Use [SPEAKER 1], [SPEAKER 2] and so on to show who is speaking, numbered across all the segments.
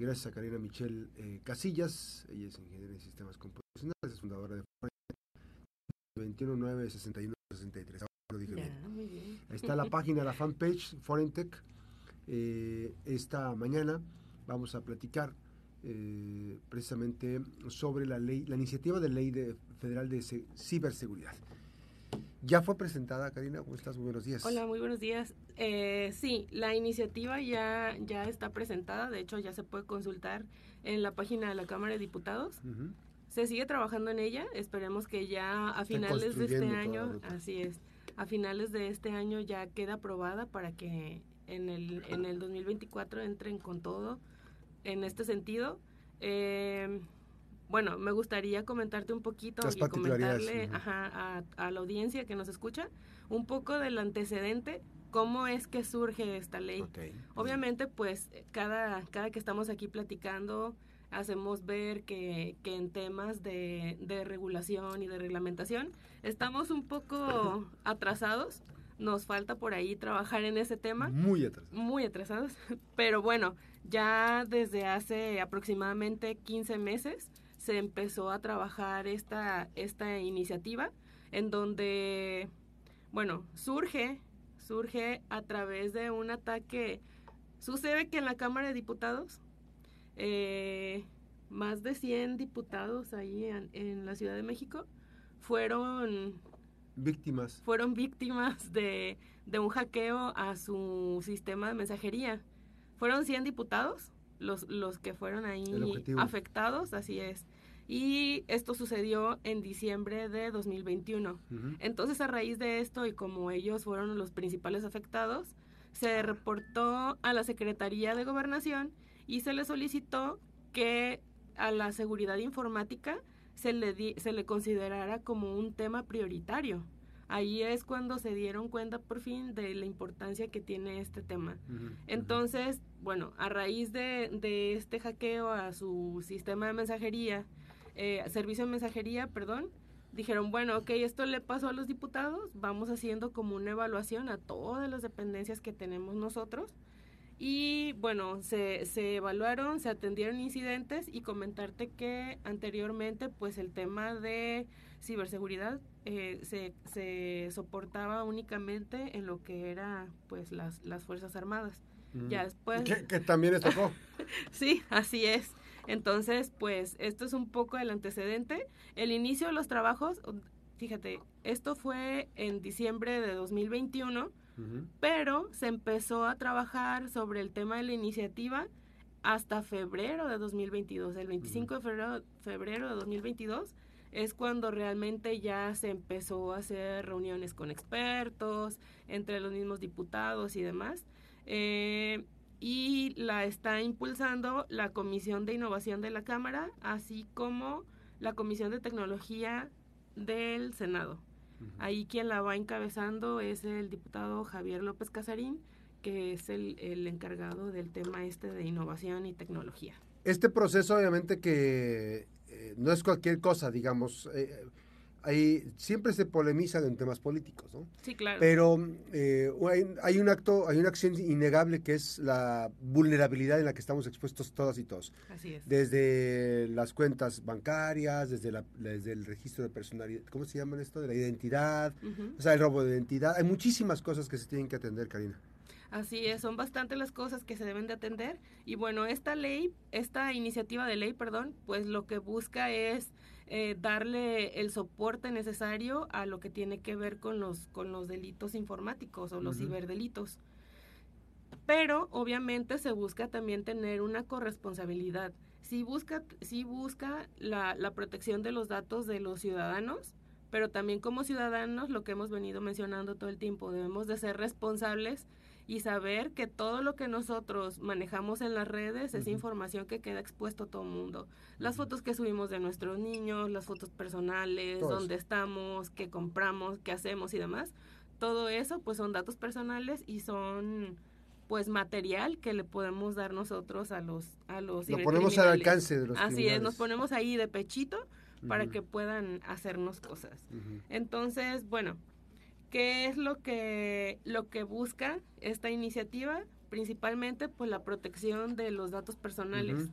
[SPEAKER 1] Y gracias a Karina Michelle eh, Casillas, ella es ingeniera en sistemas computacionales, es fundadora de 219 61 63. Lo dije bien. Ahí está la página, la fanpage Forentech. Eh, esta mañana vamos a platicar eh, precisamente sobre la ley, la iniciativa de ley de, federal de ciberseguridad. ¿Ya fue presentada, Karina? ¿Cómo estás? Muy buenos días.
[SPEAKER 2] Hola, muy buenos días. Eh, sí, la iniciativa ya, ya está presentada, de hecho ya se puede consultar en la página de la Cámara de Diputados. Se sigue trabajando en ella, esperemos que ya a finales de este año, así es, a finales de este año ya queda aprobada para que en el, en el 2024 entren con todo en este sentido. Eh, bueno, me gustaría comentarte un poquito y comentarle a, la audiencia que nos escucha un poco del antecedente, cómo es que surge esta ley. Obviamente, pues cada, cada que estamos aquí platicando, hacemos ver que, que en temas de, de, regulación y de reglamentación estamos un poco atrasados. Nos falta por ahí trabajar en ese tema.
[SPEAKER 1] Muy atrasados.
[SPEAKER 2] Muy atrasados. Pero bueno, ya desde hace aproximadamente 15 meses se empezó a trabajar esta, esta iniciativa en donde, bueno, surge, surge a través de un ataque. Sucede que en la Cámara de Diputados, eh, más de 100 diputados ahí en, en, la Ciudad de México fueron
[SPEAKER 1] víctimas.
[SPEAKER 2] Fueron víctimas de, de un hackeo a su sistema de mensajería. Fueron 100 diputados los, los que fueron ahí afectados, así es. Y esto sucedió en diciembre de 2021. Entonces, a raíz de esto y como ellos fueron los principales afectados, se reportó a la Secretaría de Gobernación y se le solicitó que a la seguridad informática se le, se le considerara como un tema prioritario ahí es cuando se dieron cuenta por fin de la importancia que tiene este tema. Entonces, bueno, a raíz de, de, este hackeo a su sistema de mensajería, eh, servicio de mensajería, perdón, dijeron, bueno, ok, esto le pasó a los diputados, vamos haciendo como una evaluación a todas las dependencias que tenemos nosotros. Y bueno, se, se evaluaron, se atendieron incidentes y comentarte que anteriormente pues el tema de ciberseguridad eh, se, se, soportaba únicamente en lo que era pues las, las Fuerzas Armadas. Mm. Ya después...
[SPEAKER 1] Que, también les tocó.
[SPEAKER 2] sí, así es. Entonces, pues esto es un poco el antecedente. El inicio de los trabajos, fíjate, esto fue en diciembre de 2021, pero se empezó a trabajar sobre el tema de la iniciativa hasta febrero de 2022, el 25 de febrero, febrero de 2022 es cuando realmente ya se empezó a hacer reuniones con expertos, entre los mismos diputados y demás. Eh, y la está impulsando la Comisión de Innovación de la Cámara, así como la Comisión de Tecnología del Senado. Ahí quien la va encabezando es el diputado Javier López Casarín, que es el, el encargado del tema este de innovación y tecnología.
[SPEAKER 1] Este proceso obviamente que eh, no es cualquier cosa, digamos. Eh, hay, siempre se polemiza en temas políticos, ¿no?
[SPEAKER 2] Sí, claro.
[SPEAKER 1] Pero eh, hay, un acto, hay una acción innegable que es la vulnerabilidad en la que estamos expuestos todas y todos.
[SPEAKER 2] Así es.
[SPEAKER 1] Desde las cuentas bancarias, desde, la, desde el registro de personalidad, ¿cómo se llama esto? De la identidad, o sea, el robo de identidad. Hay muchísimas cosas que se tienen que atender, Karina.
[SPEAKER 2] Así es, son bastantes las cosas que se deben de atender y bueno, esta ley, esta iniciativa de ley, perdón, pues lo que busca es eh, darle el soporte necesario a lo que tiene que ver con los, con los delitos informáticos o los ciberdelitos. Pero obviamente se busca también tener una corresponsabilidad. Si busca, si busca la, la protección de los datos de los ciudadanos, pero también como ciudadanos, lo que hemos venido mencionando todo el tiempo, debemos de ser responsables y saber que todo lo que nosotros manejamos en las redes es información que queda expuesto a todo el mundo. Las fotos que subimos de nuestros niños, las fotos personales, dónde estamos, qué compramos, qué hacemos y demás, todo eso pues son datos personales y son pues material que le podemos dar nosotros a los a los
[SPEAKER 1] Lo ponemos al alcance de los
[SPEAKER 2] Así es, nos ponemos ahí de pechito para que puedan hacernos cosas. Entonces, bueno, ¿Qué es lo que, lo que busca esta iniciativa? principalmente pues la protección de los datos personales.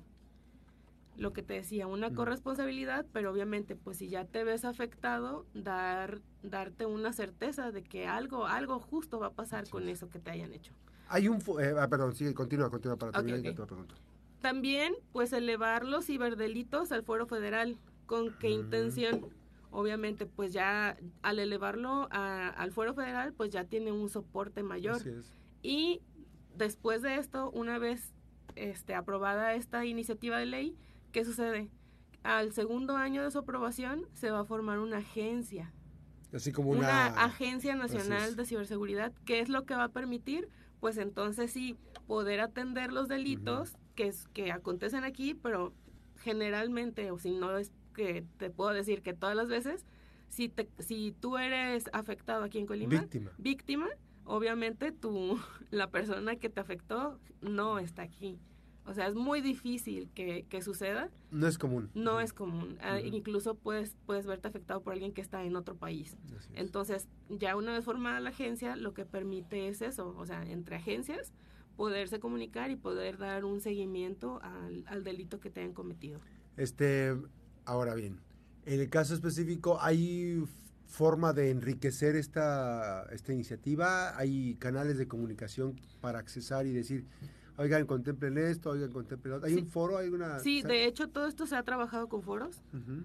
[SPEAKER 2] Lo que te decía, una corresponsabilidad, pero obviamente pues si ya te ves afectado, dar darte una certeza de que algo algo justo va a pasar con eso que te hayan hecho.
[SPEAKER 1] Hay un eh, ah, perdón, sí, continúa, continúa para terminar okay, pregunta.
[SPEAKER 2] También pues elevar los ciberdelitos al fuero federal, ¿con qué intención? Obviamente pues ya al elevarlo al fuero federal pues ya tiene un soporte mayor. Y después de esto, una vez este, aprobada esta iniciativa de ley, ¿qué sucede? Al segundo año de su aprobación se va a formar una agencia.
[SPEAKER 1] Así como
[SPEAKER 2] una, una agencia nacional de ciberseguridad. ¿Qué es lo que va a permitir? Pues entonces sí, poder atender los delitos que, que acontecen aquí, pero generalmente, o si no es que te puedo decir que todas las veces, si, te, si tú eres afectado aquí en Colima,
[SPEAKER 1] víctima,
[SPEAKER 2] víctima obviamente tú, la persona que te afectó no está aquí. O sea, es muy difícil que, que suceda.
[SPEAKER 1] No es común.
[SPEAKER 2] No es común. Ah, incluso puedes, puedes verte afectado por alguien que está en otro país. Entonces, ya una vez formada la agencia, lo que permite es eso, o sea, entre agencias, poderse comunicar y poder dar un seguimiento al, al delito que te hayan cometido.
[SPEAKER 1] Este, Ahora bien, en el caso específico, ¿hay forma de enriquecer esta, esta iniciativa? ¿Hay canales de comunicación para accesar y decir, oigan, contemplen esto, oigan, contemplen otro? ¿Hay un foro? ¿Hay una,
[SPEAKER 2] sí, de hecho todo esto se ha trabajado con foros.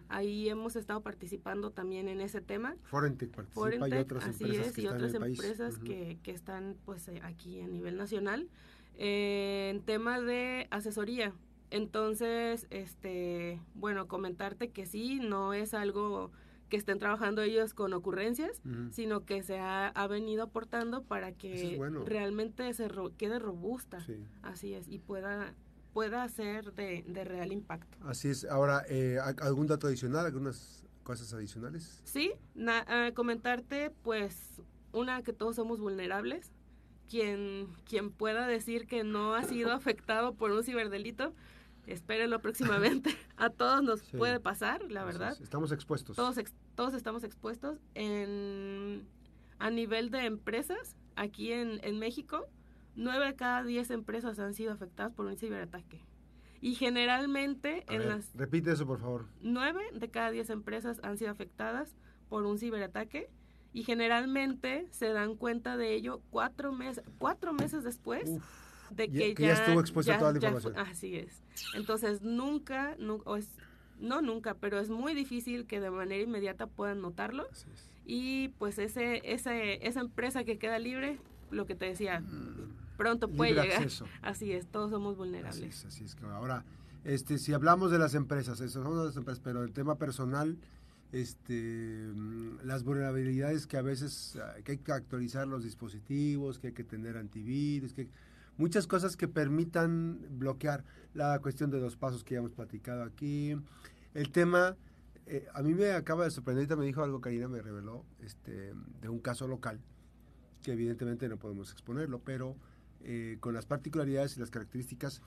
[SPEAKER 2] Ahí hemos estado participando también en ese tema.
[SPEAKER 1] Forentec participa y otras
[SPEAKER 2] así
[SPEAKER 1] empresas
[SPEAKER 2] es,
[SPEAKER 1] que
[SPEAKER 2] y
[SPEAKER 1] están
[SPEAKER 2] otras
[SPEAKER 1] en el
[SPEAKER 2] empresas que, que, están pues eh, aquí a nivel nacional. Eh, en tema de asesoría, entonces, este, bueno, comentarte que sí, no es algo que estén trabajando ellos con ocurrencias, sino que se ha, venido aportando para que realmente se quede robusta. Así es, y pueda pueda ser de, real impacto.
[SPEAKER 1] Así es. Ahora, eh, ¿algún dato adicional, algunas cosas adicionales?
[SPEAKER 2] Sí, comentarte, pues, una, que todos somos vulnerables. Quien, quien pueda decir que no ha sido afectado por un ciberdelito, espérenlo próximamente. A todos nos puede pasar, la verdad.
[SPEAKER 1] Estamos expuestos.
[SPEAKER 2] Todos, todos estamos expuestos. En, a nivel de empresas, aquí en, en México, nueve de cada diez empresas han sido afectadas por un ciberataque. Y generalmente en las...
[SPEAKER 1] Repite eso, por favor.
[SPEAKER 2] Nueve de cada diez empresas han sido afectadas por un ciberataque y generalmente se dan cuenta de ello cuatro, meses cuatro meses después de que,
[SPEAKER 1] ya, estuvo expuesta toda la información.
[SPEAKER 2] así es. Entonces, nunca, no, es, no nunca, pero es muy difícil que de manera inmediata puedan notarlo. Y pues ese, ese, esa empresa que queda libre, lo que te decía, mm. pronto puede llegar. Así es, todos somos vulnerables.
[SPEAKER 1] Así es, así es que ahora, este, si hablamos de las empresas, eso son las empresas, pero el tema personal, este, mm, las vulnerabilidades que a veces ah, que hay que actualizar los dispositivos, que hay que tener antivirus, que muchas cosas que permitan bloquear la cuestión de los pasos que ya hemos platicado aquí. El tema, eh, a mí me acaba de sorprender, me dijo algo, Karina me reveló, este, de un caso local, que evidentemente no podemos exponerlo, pero eh, con las particularidades y las características,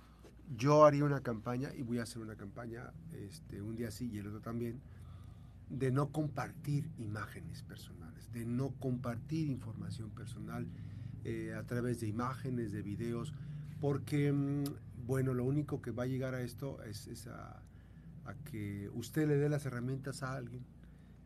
[SPEAKER 1] yo haría una campaña, y voy a hacer una campaña este, un día sí y el otro también, de no compartir imágenes personales, de no compartir información personal eh, a través de imágenes, de videos, porque, mm, bueno, lo único que va a llegar a esto es, a, que usted le dé las herramientas a alguien,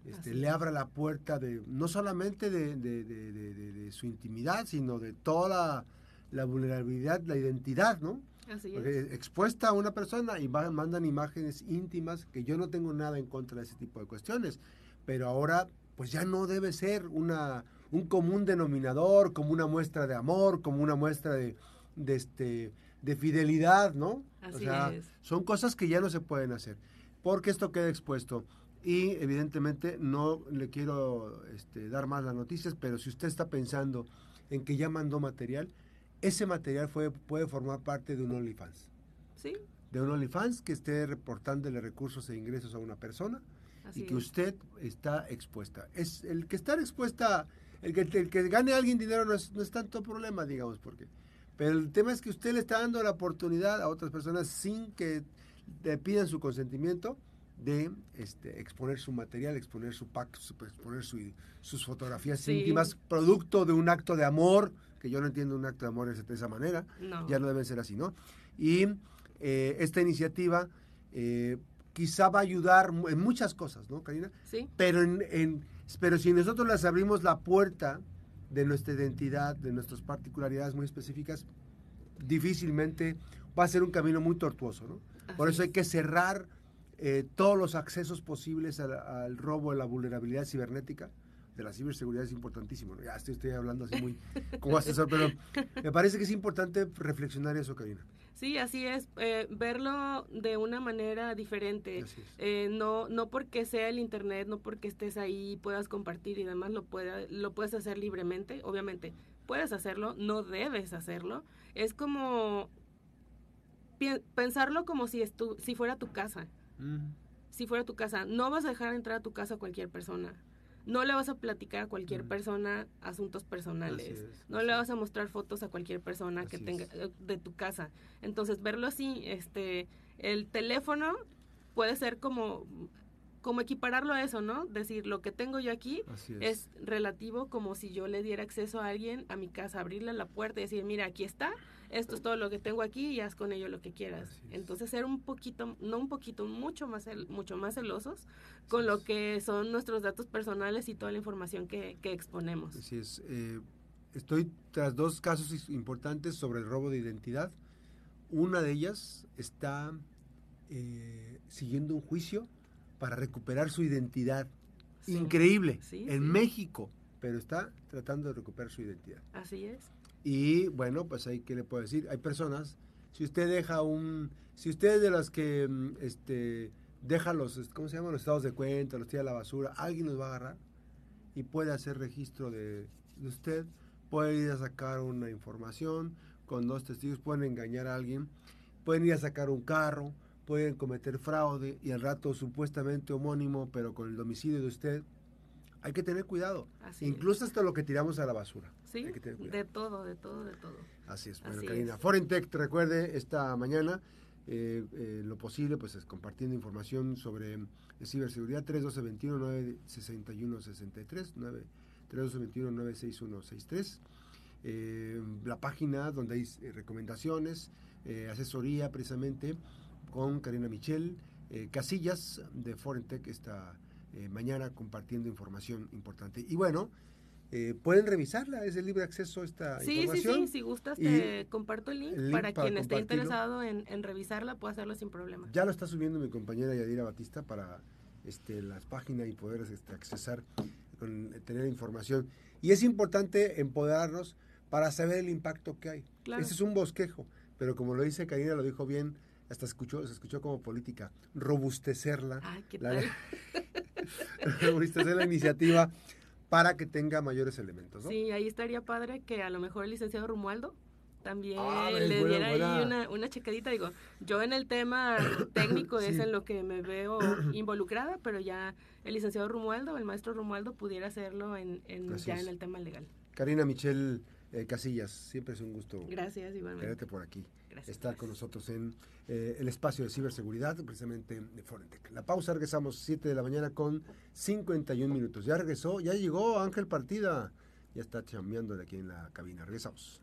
[SPEAKER 1] este, le abra la puerta de, no solamente de, su intimidad, sino de toda la, vulnerabilidad, la identidad, ¿no?
[SPEAKER 2] Así
[SPEAKER 1] expuesta a una persona y mandan imágenes íntimas, que yo no tengo nada en contra de ese tipo de cuestiones, pero ahora pues ya no debe ser una, un común denominador, como una muestra de amor, como una muestra de, de, este, de fidelidad, ¿no?
[SPEAKER 2] Así o sea,
[SPEAKER 1] son cosas que ya no se pueden hacer, porque esto queda expuesto. Y evidentemente no le quiero este, dar más las noticias, pero si usted está pensando en que ya mandó material, ese material fue, puede formar parte de un OnlyFans.
[SPEAKER 2] Sí.
[SPEAKER 1] De un OnlyFans que esté reportándole recursos e ingresos a una persona y que usted está expuesta. Es el que estar expuesta el que, el que gane alguien dinero no es, no es tanto problema, digamos, porque. Pero el tema es que usted le está dando la oportunidad a otras personas sin que le pidan su consentimiento de este, exponer su material, exponer su pack, exponer sus fotografías íntimas, producto de un acto de amor que yo no entiendo un acto de amor de esa manera, ya no deben ser así, ¿no? Y eh, esta iniciativa eh, quizá va a ayudar en muchas cosas, ¿no, Karina?
[SPEAKER 2] Sí.
[SPEAKER 1] Pero, en, pero si nosotros les abrimos la puerta de nuestra identidad, de nuestras particularidades muy específicas, difícilmente va a ser un camino muy tortuoso, ¿no? Por eso hay que cerrar eh, todos los accesos posibles al, robo, a la vulnerabilidad cibernética. De la ciberseguridad es importantísimo. Ya estoy, estoy hablando así muy como asesor, pero me parece que es importante reflexionar eso, Karina.
[SPEAKER 2] Sí, así es, eh, verlo de una manera diferente. Eh, no, no porque sea el Internet, no porque estés ahí, puedas compartir y demás, lo, pueda, lo puedes hacer libremente. Obviamente, puedes hacerlo, no debes hacerlo. Es como pensarlo como si, estu si fuera tu casa. Si fuera tu casa, no vas a dejar entrar a tu casa a cualquier persona no le vas a platicar a cualquier persona asuntos personales, no le vas a mostrar fotos a cualquier persona que tenga eh, de tu casa. Entonces, verlo así, este, el teléfono puede ser como como equipararlo a eso, ¿no? Decir, lo que tengo yo aquí es. relativo como si yo le diera acceso a alguien a mi casa, abrirle la puerta y decir, mira, aquí está, esto es todo lo que tengo aquí y haz con ello lo que quieras. Entonces ser un poquito, no un poquito, mucho más, mucho más celosos con lo que son nuestros datos personales y toda la información que, exponemos.
[SPEAKER 1] Así es. Eh, estoy tras dos casos importantes sobre el robo de identidad. Una de ellas está eh, siguiendo un juicio para recuperar su identidad. Increíble. en México, pero está tratando de recuperar su identidad.
[SPEAKER 2] Así es.
[SPEAKER 1] Y bueno, pues ahí, ¿qué le puedo decir? Hay personas, si usted deja un, si usted es de las que, mm, este, deja los, ¿cómo se llaman? Los estados de cuenta, los tira a la basura, alguien los va a agarrar y puede hacer registro de, de usted, puede ir a sacar una información con dos testigos, pueden engañar a alguien, pueden ir a sacar un carro, pueden cometer fraude y al rato supuestamente homónimo, pero con el domicilio de usted. Hay que tener cuidado. Incluso hasta lo que tiramos a la basura.
[SPEAKER 2] Sí, de todo, de todo, de todo.
[SPEAKER 1] Así es. Bueno, Karina, Forentech, recuerde, esta mañana, eh, eh, lo posible, pues es compartiendo información sobre eh, ciberseguridad 312-21-961-63, 312-21-961-63. la página donde hay recomendaciones, asesoría precisamente con Karina Michel eh, Casillas de Forentech esta eh, mañana compartiendo información importante. Y bueno, eh, pueden revisarla, es de libre acceso esta información.
[SPEAKER 2] Sí, sí, si gustas te comparto el link, para, quien esté interesado en, revisarla, puede hacerlo sin problema.
[SPEAKER 1] Ya lo está subiendo mi compañera Yadira Batista para este, las páginas y poder este, accesar, con, tener información. Y es importante empoderarnos para saber el impacto que hay. Ese es un bosquejo, pero como lo dice Karina, lo dijo bien, hasta escuchó, se escuchó como política, robustecerla, la, robustecer la iniciativa para que tenga mayores elementos. ¿no?
[SPEAKER 2] Sí, ahí estaría padre que a lo mejor el licenciado Romualdo también ah, le diera ahí una, una checadita. Digo, yo en el tema técnico es en lo que me veo involucrada, pero ya el licenciado Romualdo, el maestro Romualdo, pudiera hacerlo en, en ya en el tema legal.
[SPEAKER 1] Karina Michelle eh, Casillas, siempre es un gusto.
[SPEAKER 2] Gracias, igualmente.
[SPEAKER 1] por aquí. Estar con nosotros en eh, el espacio de ciberseguridad, precisamente de Forentec. La pausa, regresamos 7 de la mañana con 51 minutos. Ya regresó, ya llegó Ángel Partida. Ya está chambeando de aquí en la cabina. Regresamos.